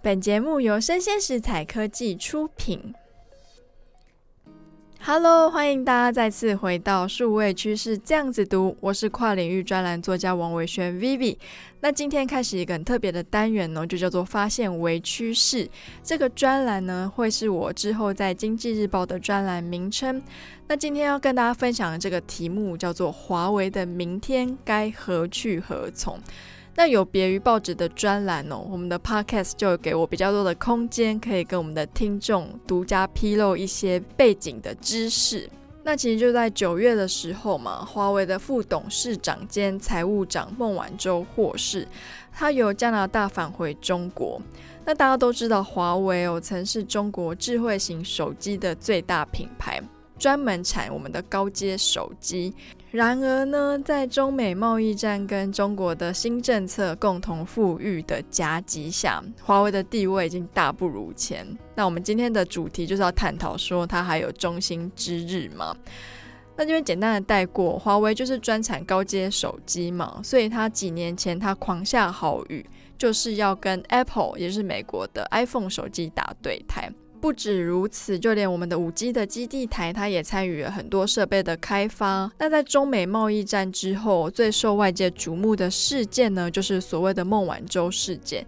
本节目由生鲜食材科技出品。Hello，欢迎大家再次回到数位趋势这样子读，我是跨领域专栏作家王维轩 Vivi。那今天开始一个很特别的单元呢，就叫做发现微趋势。这个专栏呢，会是我之后在经济日报的专栏名称。那今天要跟大家分享的这个题目叫做华为的明天该何去何从。那有别于报纸的专栏哦，我们的 podcast 就给我比较多的空间，可以跟我们的听众独家披露一些背景的知识。那其实就在九月的时候嘛，华为的副董事长兼财务长孟晚舟获释，他由加拿大返回中国。那大家都知道，华为哦曾是中国智慧型手机的最大品牌。专门产我们的高阶手机，然而呢，在中美贸易战跟中国的新政策共同富裕的夹击下，华为的地位已经大不如前。那我们今天的主题就是要探讨说，它还有中兴之日吗？那这边简单的带过，华为就是专产高阶手机嘛，所以它几年前它狂下豪雨，就是要跟 Apple，也就是美国的 iPhone 手机打对台。不止如此，就连我们的五 G 的基地台，它也参与了很多设备的开发。那在中美贸易战之后，最受外界瞩目的事件呢，就是所谓的孟晚舟事件。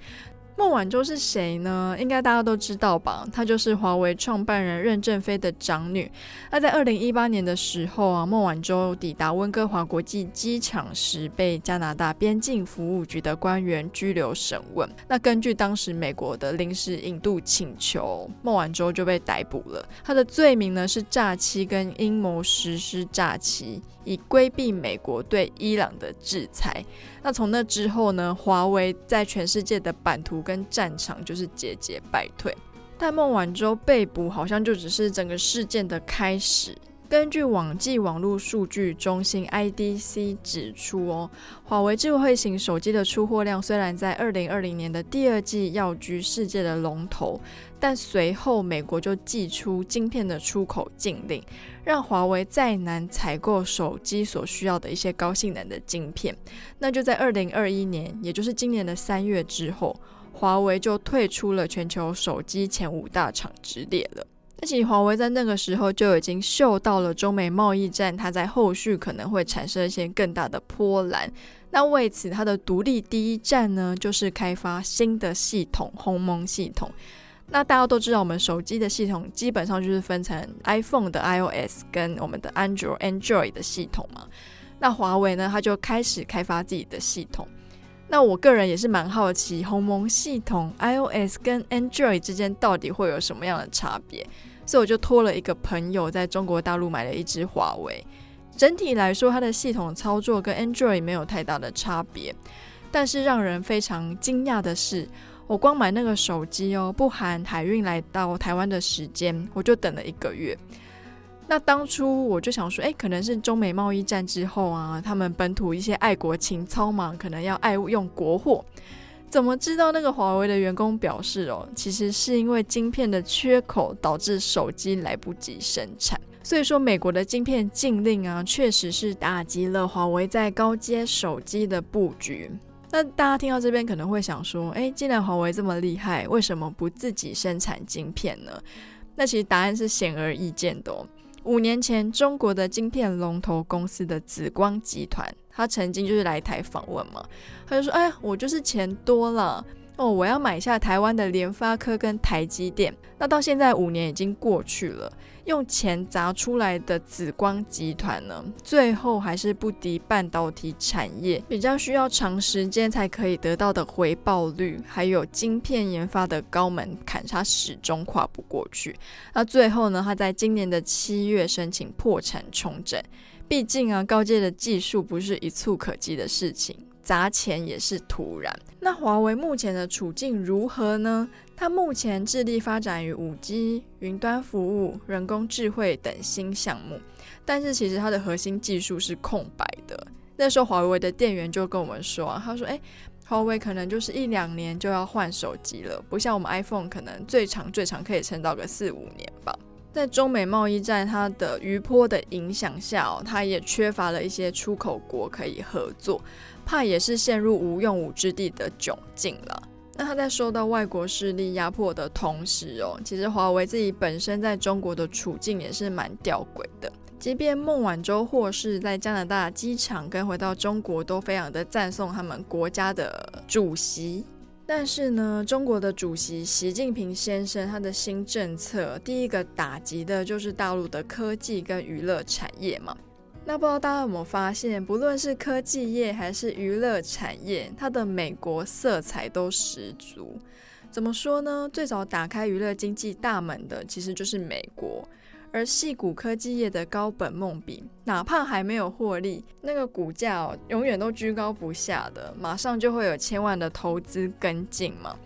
孟晚舟是谁呢？应该大家都知道吧？她就是华为创办人任正非的长女。那在二零一八年的时候啊，孟晚舟抵达温哥华国际机场时，被加拿大边境服务局的官员拘留审问。那根据当时美国的临时引渡请求，孟晚舟就被逮捕了。她的罪名呢是诈欺跟阴谋实施诈欺。以规避美国对伊朗的制裁。那从那之后呢，华为在全世界的版图跟战场就是节节败退。但孟晚舟被捕好像就只是整个事件的开始。根据网际网络数据中心 IDC 指出，哦，华为智慧型手机的出货量虽然在二零二零年的第二季要居世界的龙头，但随后美国就祭出晶片的出口禁令，让华为再难采购手机所需要的一些高性能的晶片。那就在二零二一年，也就是今年的三月之后，华为就退出了全球手机前五大厂之列了。而且华为在那个时候就已经嗅到了中美贸易战，它在后续可能会产生一些更大的波澜。那为此，它的独立第一站呢，就是开发新的系统——鸿蒙系统。那大家都知道，我们手机的系统基本上就是分成 iPhone 的 iOS 跟我们的 Android Android 的系统嘛。那华为呢，它就开始开发自己的系统。那我个人也是蛮好奇，鸿蒙系统 iOS 跟 Android 之间到底会有什么样的差别？所以我就托了一个朋友在中国大陆买了一支华为。整体来说，它的系统操作跟 Android 没有太大的差别。但是让人非常惊讶的是，我光买那个手机哦，不含海运来到台湾的时间，我就等了一个月。那当初我就想说，诶，可能是中美贸易战之后啊，他们本土一些爱国情操嘛，可能要爱用国货。怎么知道那个华为的员工表示哦，其实是因为晶片的缺口导致手机来不及生产。所以说，美国的晶片禁令啊，确实是打击了华为在高阶手机的布局。那大家听到这边可能会想说，诶，既然华为这么厉害，为什么不自己生产晶片呢？那其实答案是显而易见的哦。五年前，中国的晶片龙头公司的紫光集团，他曾经就是来台访问嘛，他就说：“哎呀，我就是钱多了哦，我要买下台湾的联发科跟台积电。”那到现在五年已经过去了。用钱砸出来的紫光集团呢，最后还是不敌半导体产业比较需要长时间才可以得到的回报率，还有晶片研发的高门槛，它始终跨不过去。那最后呢，他在今年的七月申请破产重整。毕竟啊，高阶的技术不是一蹴可及的事情，砸钱也是突然。那华为目前的处境如何呢？它目前致力发展于 5G、云端服务、人工智慧等新项目，但是其实它的核心技术是空白的。那时候华为的店员就跟我们说啊，他说：“诶，华为可能就是一两年就要换手机了，不像我们 iPhone 可能最长最长可以撑到个四五年吧。”在中美贸易战它的余波的影响下哦，它也缺乏了一些出口国可以合作，怕也是陷入无用武之地的窘境了。那他在受到外国势力压迫的同时哦，其实华为自己本身在中国的处境也是蛮吊诡的。即便孟晚舟获释在加拿大机场跟回到中国都非常的赞颂他们国家的主席，但是呢，中国的主席习近平先生他的新政策第一个打击的就是大陆的科技跟娱乐产业嘛。那不知道大家有没有发现，不论是科技业还是娱乐产业，它的美国色彩都十足。怎么说呢？最早打开娱乐经济大门的其实就是美国。而矽谷科技业的高本梦比，哪怕还没有获利，那个股价哦，永远都居高不下的，马上就会有千万的投资跟进嘛。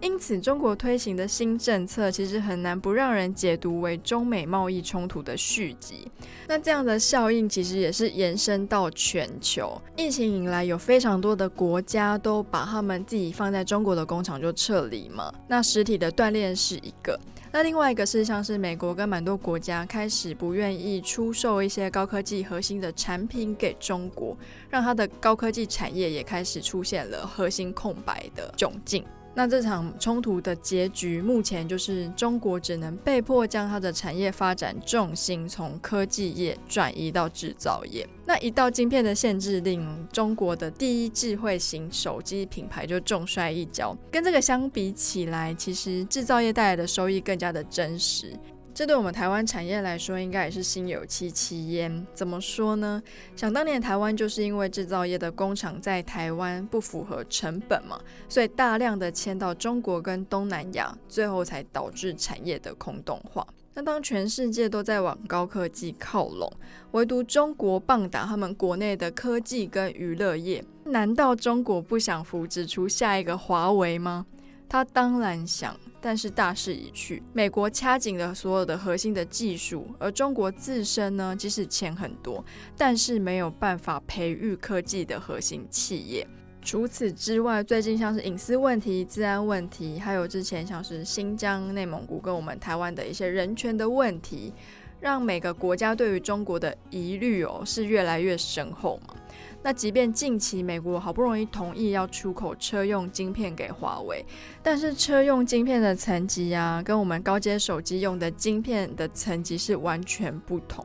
因此，中国推行的新政策其实很难不让人解读为中美贸易冲突的续集。那这样的效应其实也是延伸到全球。疫情以来，有非常多的国家都把他们自己放在中国的工厂就撤离嘛。那实体的断链是一个，那另外一个是像是美国跟蛮多国家开始不愿意出售一些高科技核心的产品给中国，让它的高科技产业也开始出现了核心空白的窘境。那这场冲突的结局，目前就是中国只能被迫将它的产业发展重心从科技业转移到制造业。那一道晶片的限制令，中国的第一智慧型手机品牌就重摔一跤。跟这个相比起来，其实制造业带来的收益更加的真实。这对我们台湾产业来说，应该也是心有戚戚焉。怎么说呢？想当年台湾就是因为制造业的工厂在台湾不符合成本嘛，所以大量的迁到中国跟东南亚，最后才导致产业的空洞化。那当全世界都在往高科技靠拢，唯独中国棒打他们国内的科技跟娱乐业，难道中国不想扶植出下一个华为吗？他当然想。但是大势已去，美国掐紧了所有的核心的技术，而中国自身呢，即使钱很多，但是没有办法培育科技的核心企业。除此之外，最近像是隐私问题、治安问题，还有之前像是新疆、内蒙古跟我们台湾的一些人权的问题，让每个国家对于中国的疑虑哦是越来越深厚嘛。那即便近期美国好不容易同意要出口车用晶片给华为，但是车用晶片的层级啊，跟我们高阶手机用的晶片的层级是完全不同。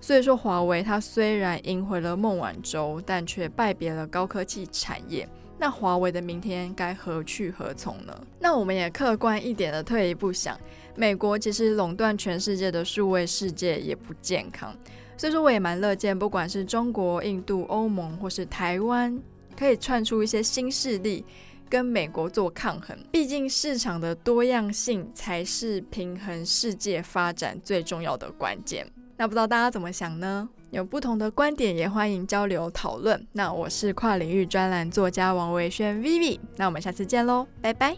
所以说，华为它虽然赢回了孟晚舟，但却败别了高科技产业。那华为的明天该何去何从呢？那我们也客观一点的退一步想，美国其实垄断全世界的数位世界也不健康。所以说，我也蛮乐见，不管是中国、印度、欧盟，或是台湾，可以窜出一些新势力，跟美国做抗衡。毕竟，市场的多样性才是平衡世界发展最重要的关键。那不知道大家怎么想呢？有不同的观点，也欢迎交流讨论。那我是跨领域专栏作家王维轩 Vivi，那我们下次见喽，拜拜。